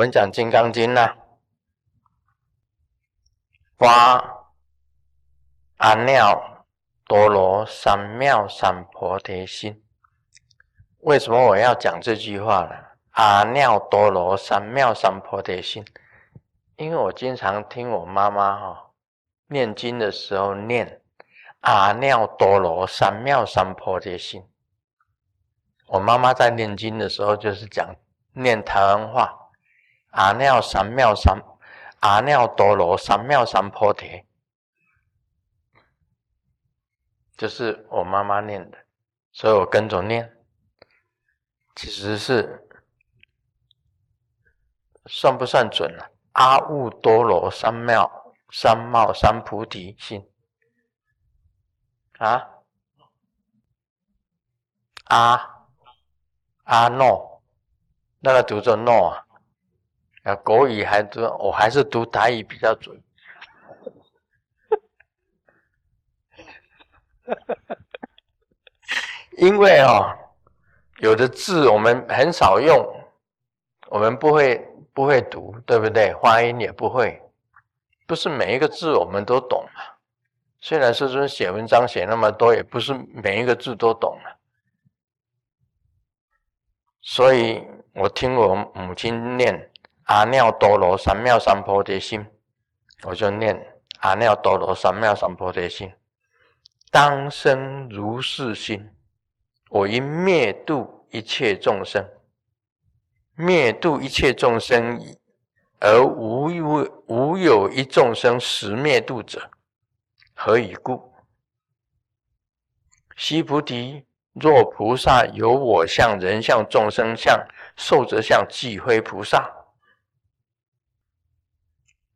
我们讲《金刚经》呐，发阿耨多罗三藐三菩提心。为什么我要讲这句话呢？阿耨多罗三藐三菩提心，因为我经常听我妈妈哈念经的时候念阿耨多罗三藐三菩提心。我妈妈在念经的时候就是讲念台湾话。阿耨三藐三，阿耨多罗三藐三菩提，就是我妈妈念的，所以我跟着念。其实是算不算准啊？阿耨多罗三藐三藐三菩提心啊？阿阿诺，那个读作诺啊？啊，国语还读，我还是读台语比较准。因为哦，有的字我们很少用，我们不会不会读，对不对？发音也不会，不是每一个字我们都懂啊。虽然师尊写文章写那么多，也不是每一个字都懂啊。所以我听我母亲念。阿耨多罗三藐三菩提心，我就念阿耨多罗三藐三菩提心。当生如是心，我应灭度一切众生，灭度一切众生，而无无无有一众生实灭度者，何以故？须菩提，若菩萨有我相、人相、众生相、寿者相，即非菩萨。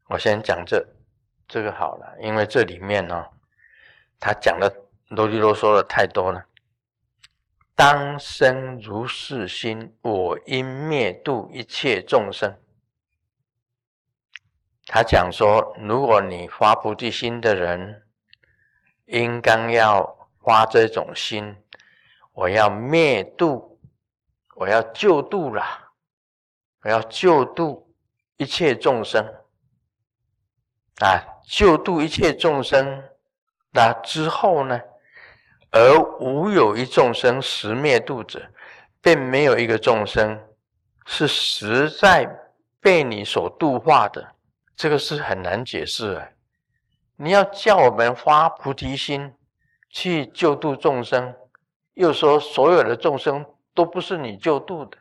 我先讲这这个好了，因为这里面呢，他讲的啰里啰嗦的太多了。当生如是心，我应灭度一切众生。他讲说，如果你发菩提心的人，应当要发这种心，我要灭度，我要救度了，我要救度一切众生。啊，救度一切众生，那之后呢？而无有一众生实灭度者，并没有一个众生是实在被你所度化的。这个是很难解释啊！你要叫我们发菩提心去救度众生，又说所有的众生都不是你救度的，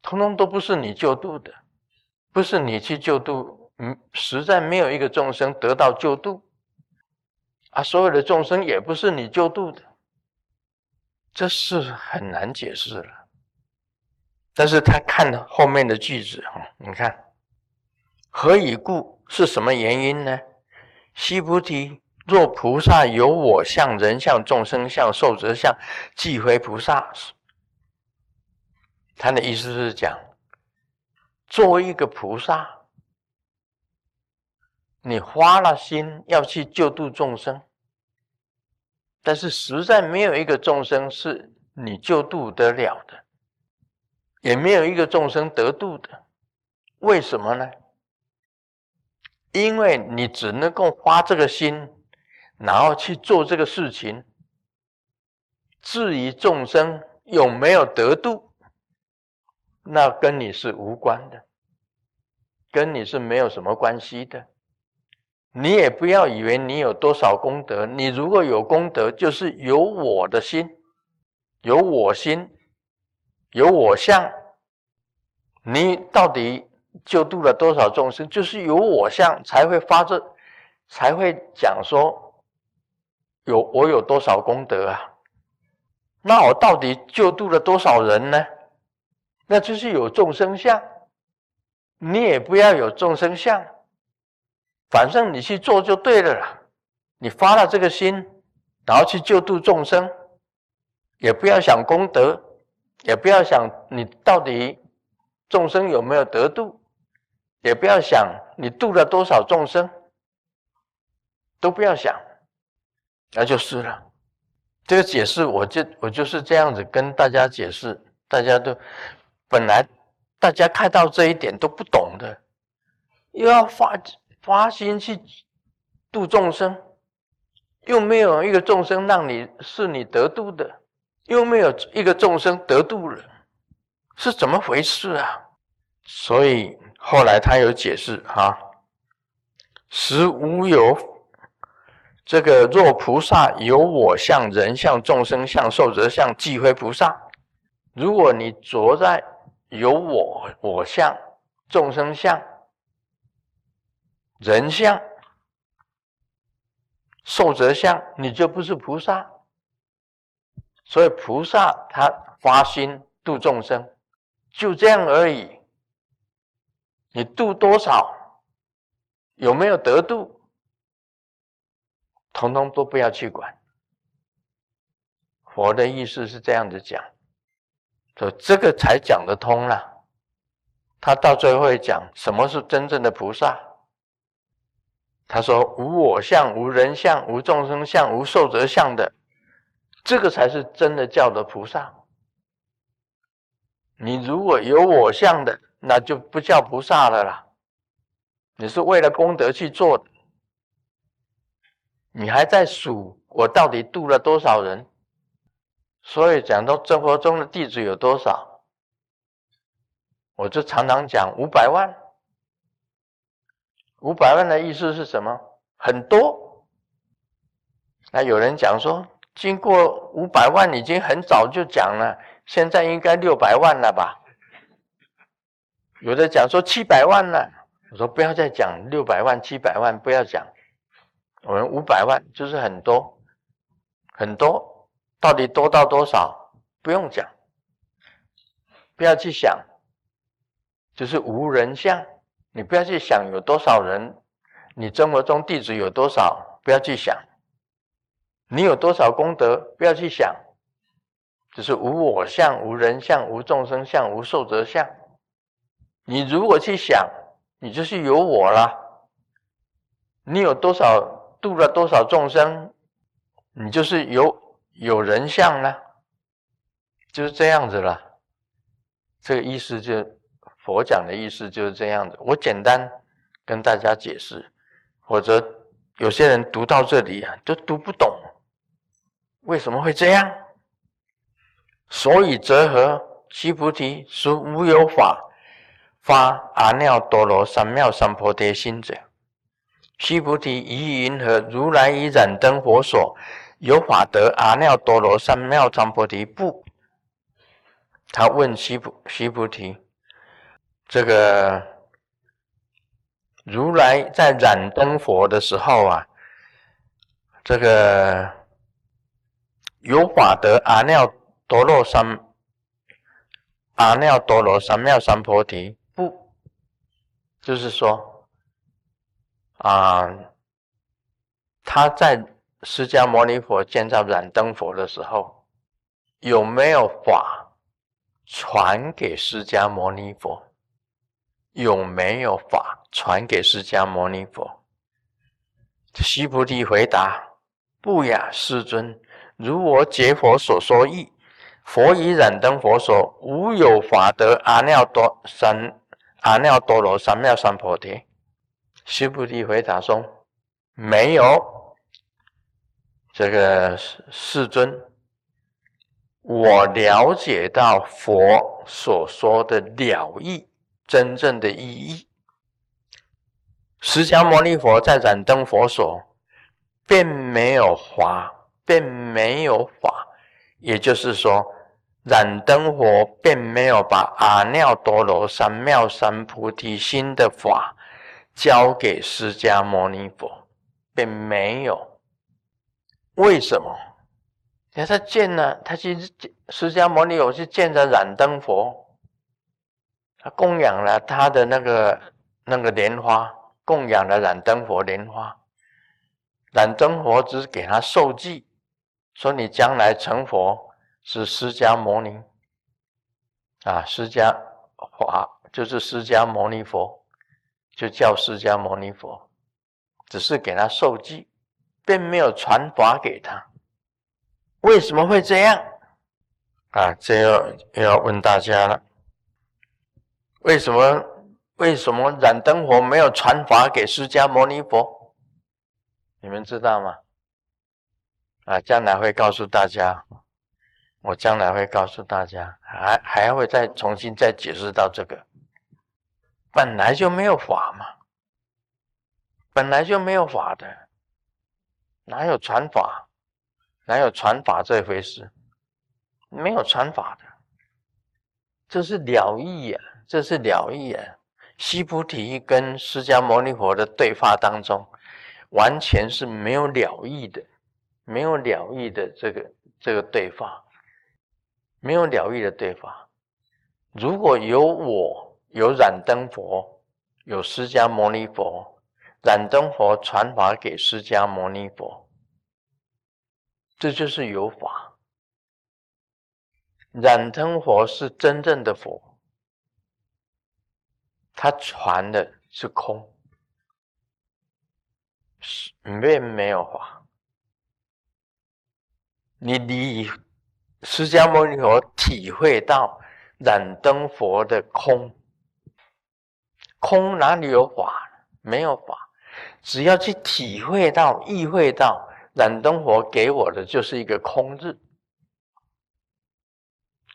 通通都不是你救度的，不是你去救度。嗯，实在没有一个众生得到救度，啊，所有的众生也不是你救度的，这是很难解释了。但是他看了后面的句子哈，你看，何以故？是什么原因呢？须菩提，若菩萨有我相、人相、众生相、寿者相，即非菩萨。他的意思是讲，作为一个菩萨。你花了心要去救度众生，但是实在没有一个众生是你救度得了的，也没有一个众生得度的。为什么呢？因为你只能够花这个心，然后去做这个事情。至于众生有没有得度，那跟你是无关的，跟你是没有什么关系的。你也不要以为你有多少功德，你如果有功德，就是有我的心，有我心，有我相。你到底救度了多少众生，就是有我相才会发这，才会讲说有我有多少功德啊？那我到底救度了多少人呢？那就是有众生相，你也不要有众生相。反正你去做就对了啦，你发了这个心，然后去救度众生，也不要想功德，也不要想你到底众生有没有得度，也不要想你度了多少众生，都不要想，那就是了。这个解释，我就我就是这样子跟大家解释，大家都本来大家看到这一点都不懂的，又要发发心去度众生，又没有一个众生让你是你得度的，又没有一个众生得度了，是怎么回事啊？所以后来他有解释哈，实无有。这个若菩萨有我相、人相、众生相、寿者相，即非菩萨。如果你着在有我我相、众生相、人相、寿者相，你就不是菩萨。所以菩萨他发心度众生，就这样而已。你度多少，有没有得度？统统都不要去管。佛的意思是这样子讲，说这个才讲得通了。他到最后会讲什么是真正的菩萨。他说无我相、无人相、无众生相、无寿者相的，这个才是真的叫的菩萨。你如果有我相的，那就不叫菩萨了啦。你是为了功德去做的。你还在数我到底度了多少人？所以讲到生活中的弟子有多少，我就常常讲五百万。五百万的意思是什么？很多。那有人讲说，经过五百万已经很早就讲了，现在应该六百万了吧？有的讲说七百万了，我说不要再讲六百万、七百万，不要讲。我们五百万就是很多，很多，到底多到多少？不用讲，不要去想，就是无人相。你不要去想有多少人，你生活中弟子有多少，不要去想。你有多少功德，不要去想，就是无我相、无人相、无众生相、无寿者相。你如果去想，你就是有我了。你有多少？度了多少众生，你就是有有人相呢？就是这样子了。这个意思就佛讲的意思就是这样子。我简单跟大家解释，否则有些人读到这里啊，都读不懂，为什么会这样？所以则何？须菩提，属无有法发阿耨多罗三藐三菩提心者。须菩提，于云何？如来以燃灯佛所，有法得阿耨多罗三藐三菩提不？他问须菩须菩提：这个如来在燃灯佛的时候啊，这个有法得阿耨多罗三阿耨多罗三藐三菩提不？就是说。啊，他在释迦牟尼佛建造燃灯佛的时候，有没有法传给释迦牟尼佛？有没有法传给释迦牟尼佛？须菩提回答：不雅，世尊。如我解佛所说意，佛以燃灯佛说，无有法得阿耨多三阿耨多罗三藐三菩提。须菩提回答说：“没有，这个世尊，我了解到佛所说的了义，真正的意义。释迦牟尼佛在燃灯佛所，并没有法，并没有法，也就是说，燃灯佛并没有把阿耨多罗三藐三菩提心的法。”交给释迦牟尼佛，并没有。为什么？你看他见了，他去释迦牟尼佛去见着燃灯佛，供养了他的那个那个莲花，供养了燃灯佛莲花。燃灯佛只是给他受记，说你将来成佛是释迦牟尼啊，释迦华就是释迦牟尼佛。就叫释迦牟尼佛，只是给他受记，并没有传法给他。为什么会这样？啊，这要又要问大家了。为什么？为什么燃灯佛没有传法给释迦牟尼佛？你们知道吗？啊，将来会告诉大家。我将来会告诉大家，还还会再重新再解释到这个。本来就没有法嘛，本来就没有法的，哪有传法？哪有传法这回事？没有传法的，这是了义呀，这是了义啊。西菩提跟释迦牟尼佛的对话当中，完全是没有了义的，没有了义的这个这个对话，没有了义的对话。如果有我，有燃灯佛，有释迦牟尼佛，燃灯佛传法给释迦牟尼佛，这就是有法。燃灯佛是真正的佛。他传的是空，是没没有法。你你释迦牟尼佛体会到燃灯佛的空，空哪里有法？没有法。只要去体会到、意会到燃灯佛给我的就是一个空字，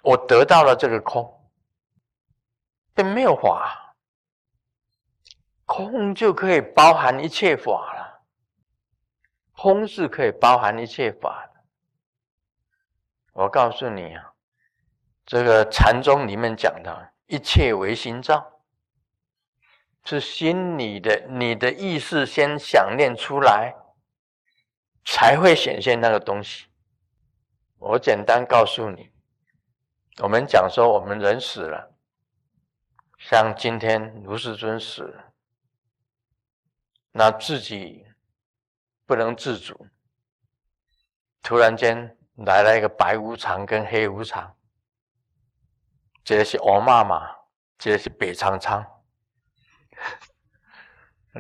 我得到了这个空，并没有法。空就可以包含一切法了，空是可以包含一切法的。我告诉你啊，这个禅宗里面讲的一切唯心造，是心里的你的意识先想念出来，才会显现那个东西。我简单告诉你，我们讲说我们人死了，像今天卢世尊死了。那自己不能自主，突然间来了一个白无常跟黑无常，这是欧妈妈，这是北苍苍，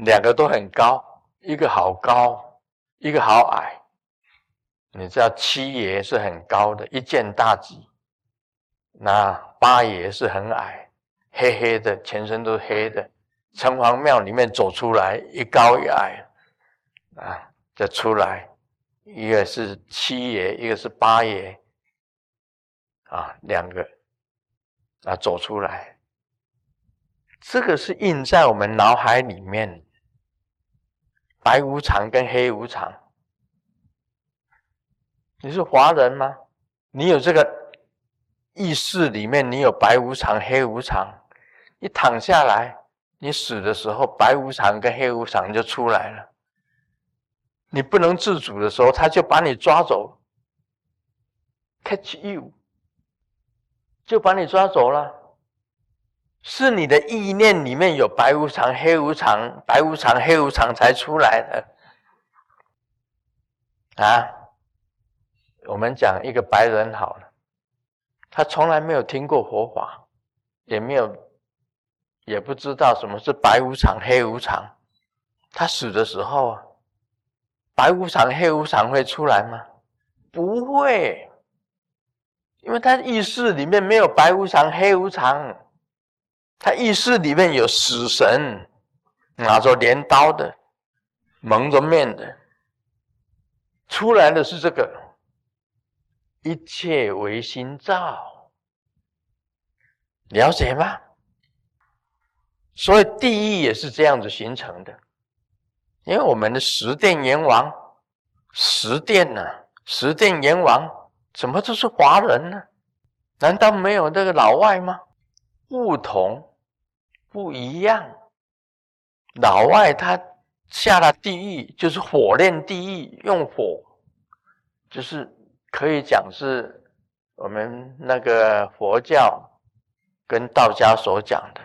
两个都很高，一个好高，一个好矮。你知道七爷是很高的，一见大吉，那八爷是很矮，黑黑的，全身都是黑的。城隍庙里面走出来，一高一矮，啊，就出来，一个是七爷，一个是八爷，啊，两个，啊，走出来，这个是印在我们脑海里面，白无常跟黑无常，你是华人吗？你有这个意识里面，你有白无常、黑无常，你躺下来。你死的时候，白无常跟黑无常就出来了。你不能自主的时候，他就把你抓走，catch you，就把你抓走了。是你的意念里面有白无常、黑无常，白无常、黑无常才出来的。啊，我们讲一个白人好了，他从来没有听过佛法，也没有。也不知道什么是白无常、黑无常。他死的时候啊，白无常、黑无常会出来吗？不会，因为他意识里面没有白无常、黑无常，他意识里面有死神，拿着镰刀的，蒙着面的，出来的是这个，一切唯心造，了解吗？所以地狱也是这样子形成的，因为我们的十殿阎王，十殿呢，十殿阎王怎么都是华人呢？难道没有那个老外吗？不同，不一样。老外他下了地狱就是火炼地狱，用火，就是可以讲是我们那个佛教跟道家所讲的。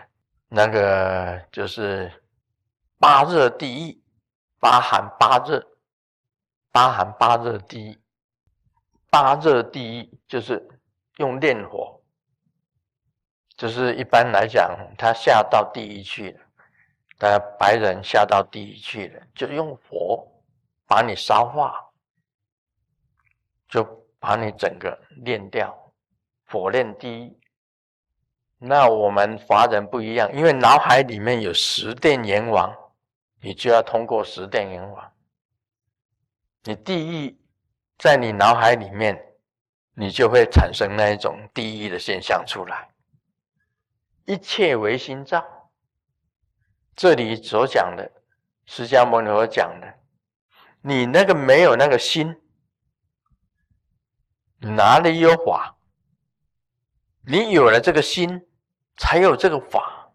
那个就是八热第一，八寒八热，八寒八热第一，八热第一就是用炼火，就是一般来讲，他下到地狱去了，呃，白人下到地狱去了，就用火把你烧化，就把你整个炼掉，火炼第一。那我们华人不一样，因为脑海里面有十殿阎王，你就要通过十殿阎王。你地狱在你脑海里面，你就会产生那一种地狱的现象出来。一切唯心造。这里所讲的，释迦牟尼佛讲的，你那个没有那个心，哪里有法？你有了这个心，才有这个法。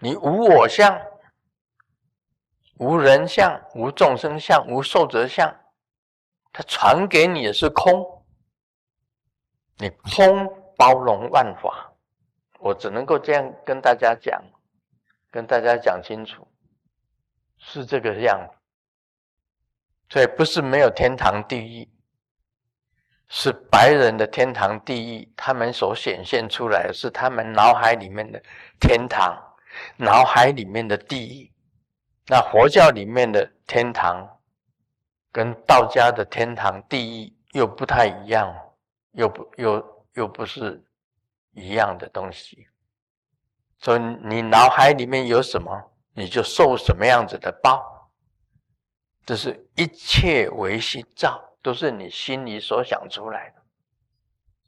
你无我相。无人相，无众生相，无寿者相，他传给你的是空，你空包容万法，我只能够这样跟大家讲，跟大家讲清楚，是这个样子。所以不是没有天堂地狱，是白人的天堂地狱，他们所显现出来的是他们脑海里面的天堂，脑海里面的地狱。那佛教里面的天堂，跟道家的天堂、地狱又不太一样，又不又又不是一样的东西。所以你脑海里面有什么，你就受什么样子的报。这是一切唯心造，都是你心里所想出来的。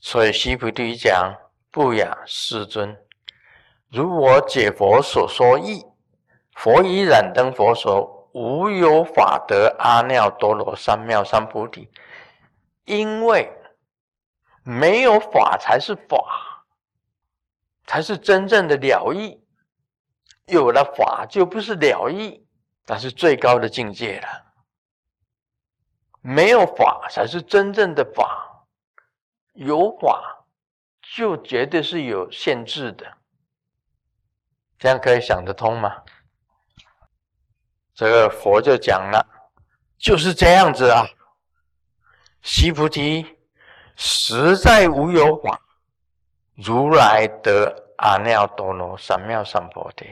所以西菩提讲：“不雅世尊，如我解佛所说义。”佛以染灯佛说：“无有法得阿耨多罗三藐三菩提，因为没有法才是法，才是真正的了义。有了法就不是了义，那是最高的境界了。没有法才是真正的法，有法就绝对是有限制的。这样可以想得通吗？”这个佛就讲了，就是这样子啊。悉菩提，实在无有法，如来得阿耨多罗三藐三菩提。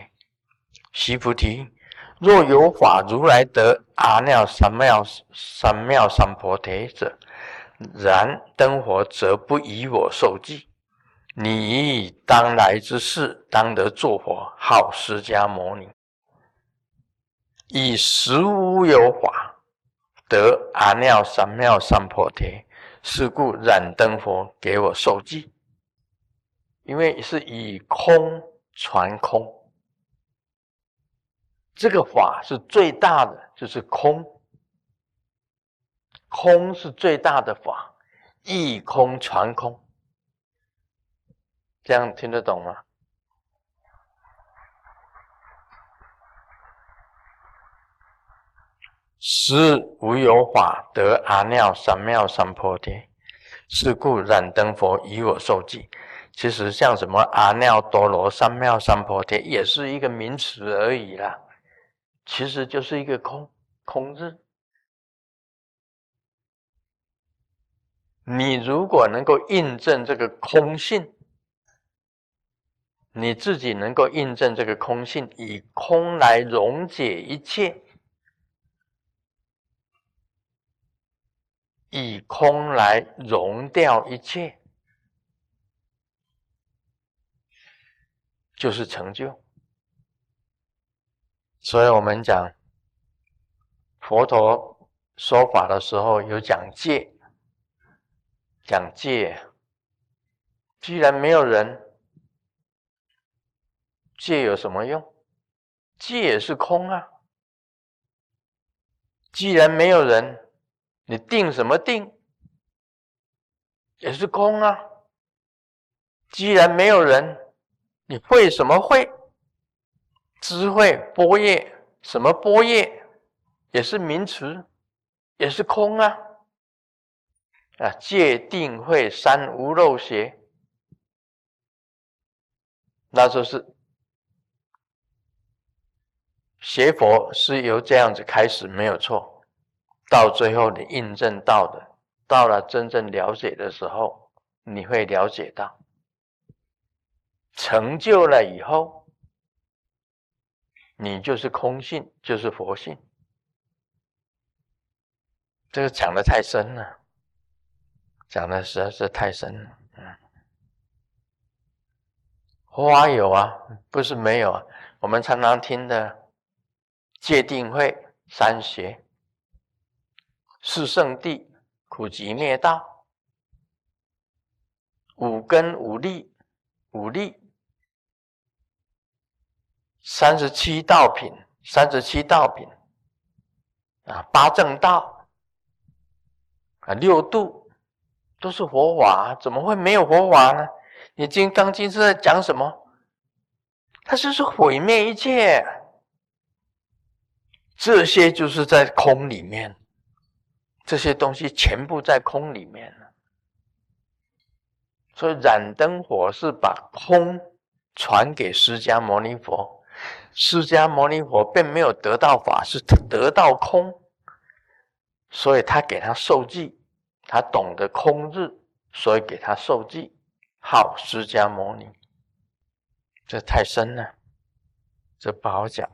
悉菩提，若有法如来得阿耨三藐三藐三菩提者，然灯佛则不以我受记。你当来之事，当得作佛，好释迦牟尼。以实无有法得阿耨三藐三菩提，是故燃灯佛给我受记。因为是以空传空，这个法是最大的，就是空。空是最大的法，一空传空，这样听得懂吗？是无有法得阿耨三藐三菩提，是故燃灯佛以我受记。其实像什么阿耨多罗三藐三菩提，也是一个名词而已啦。其实就是一个空空字。你如果能够印证这个空性，你自己能够印证这个空性，以空来溶解一切。以空来融掉一切，就是成就。所以我们讲佛陀说法的时候，有讲戒，讲戒。既然没有人，戒有什么用？戒也是空啊。既然没有人。你定什么定？也是空啊。既然没有人，你会什么会？智慧波叶，什么波叶？也是名词，也是空啊。啊，戒定慧三无漏邪，那就是邪佛是由这样子开始，没有错。到最后，你印证到的，到了真正了解的时候，你会了解到，成就了以后，你就是空性，就是佛性。这个讲的太深了，讲的实在是太深了。嗯，花有啊，不是没有啊。我们常常听的戒定慧、三学、四圣地、苦集灭道、五根五力、五力、三十七道品、三十七道品啊，八正道啊，六度都是佛法，怎么会没有佛法呢？你《金刚经》是在讲什么？它就是毁灭一切，这些就是在空里面，这些东西全部在空里面所以燃灯火是把空传给释迦牟尼佛，释迦牟尼佛并没有得到法，是得到空，所以他给他授记，他懂得空日，所以给他授记。好，释迦牟尼，这太深了，这不好讲。